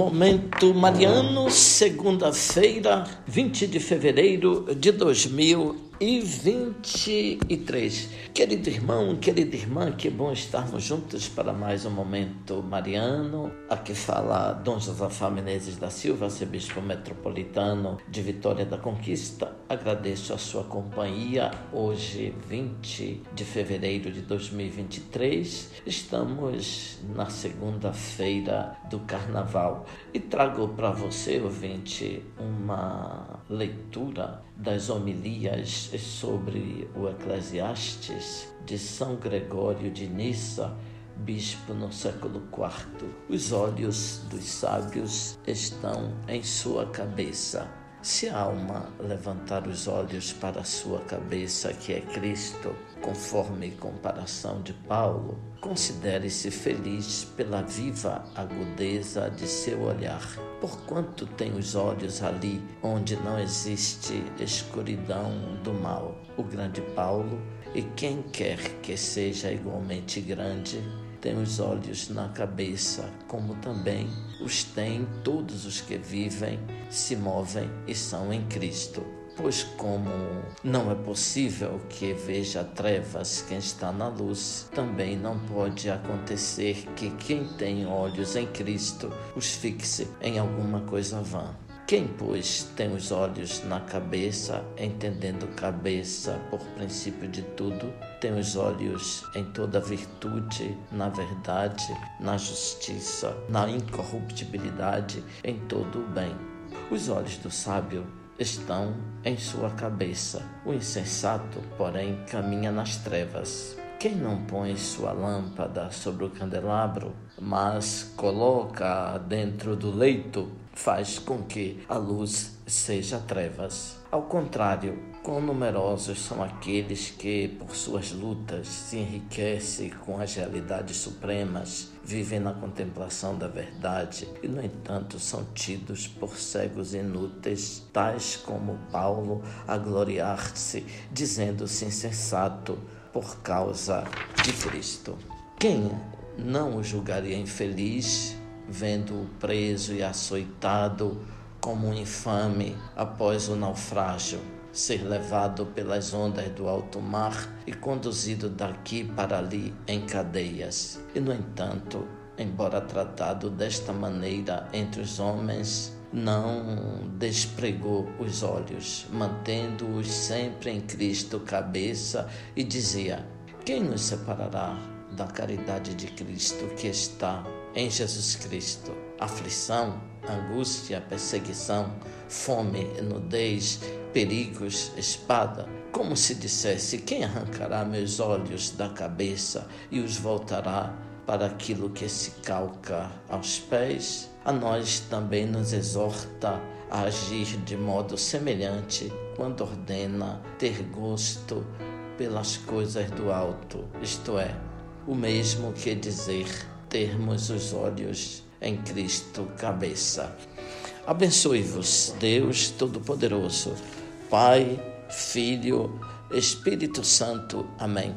Momento Mariano, segunda-feira, 20 de fevereiro de 2000 e 23. Querido irmão, querida irmã, que bom estarmos juntos para mais um momento mariano. Aqui fala Dom Josafá Menezes da Silva, arcebispo metropolitano de Vitória da Conquista. Agradeço a sua companhia. Hoje, 20 de fevereiro de 2023, estamos na segunda-feira do Carnaval e trago para você, ouvinte, uma leitura das homilias sobre o Eclesiastes de São Gregório de Nissa, bispo no século IV. Os olhos dos sábios estão em sua cabeça. Se a alma levantar os olhos para a sua cabeça, que é Cristo, conforme comparação de Paulo, considere-se feliz pela viva agudeza de seu olhar, porquanto tem os olhos ali onde não existe escuridão do mal. O grande Paulo, e quem quer que seja igualmente grande, tem os olhos na cabeça, como também os têm todos os que vivem, se movem e são em Cristo. Pois, como não é possível que veja trevas quem está na luz, também não pode acontecer que quem tem olhos em Cristo os fixe em alguma coisa vã. Quem, pois, tem os olhos na cabeça, entendendo cabeça por princípio de tudo, tem os olhos em toda virtude, na verdade, na justiça, na incorruptibilidade, em todo o bem. Os olhos do sábio estão em sua cabeça. O insensato, porém, caminha nas trevas. Quem não põe sua lâmpada sobre o candelabro, mas coloca dentro do leito, faz com que a luz seja trevas. Ao contrário, quão numerosos são aqueles que, por suas lutas, se enriquecem com as realidades supremas, vivem na contemplação da verdade e, no entanto, são tidos por cegos inúteis, tais como Paulo, a gloriar-se, dizendo-se insensato por causa de Cristo. Quem não o julgaria infeliz, vendo-o preso e açoitado como um infame após o naufrágio, ser levado pelas ondas do alto mar e conduzido daqui para ali em cadeias. E, no entanto, embora tratado desta maneira entre os homens, não despregou os olhos, mantendo-os sempre em Cristo cabeça, e dizia: Quem nos separará da caridade de Cristo que está em Jesus Cristo? Aflição, angústia, perseguição, fome, nudez, perigos, espada. Como se dissesse: Quem arrancará meus olhos da cabeça e os voltará para aquilo que se calca aos pés? a nós também nos exorta a agir de modo semelhante quando ordena ter gosto pelas coisas do alto, isto é, o mesmo que dizer termos os olhos em Cristo cabeça. Abençoe-vos, Deus Todo-Poderoso, Pai, Filho, Espírito Santo. Amém.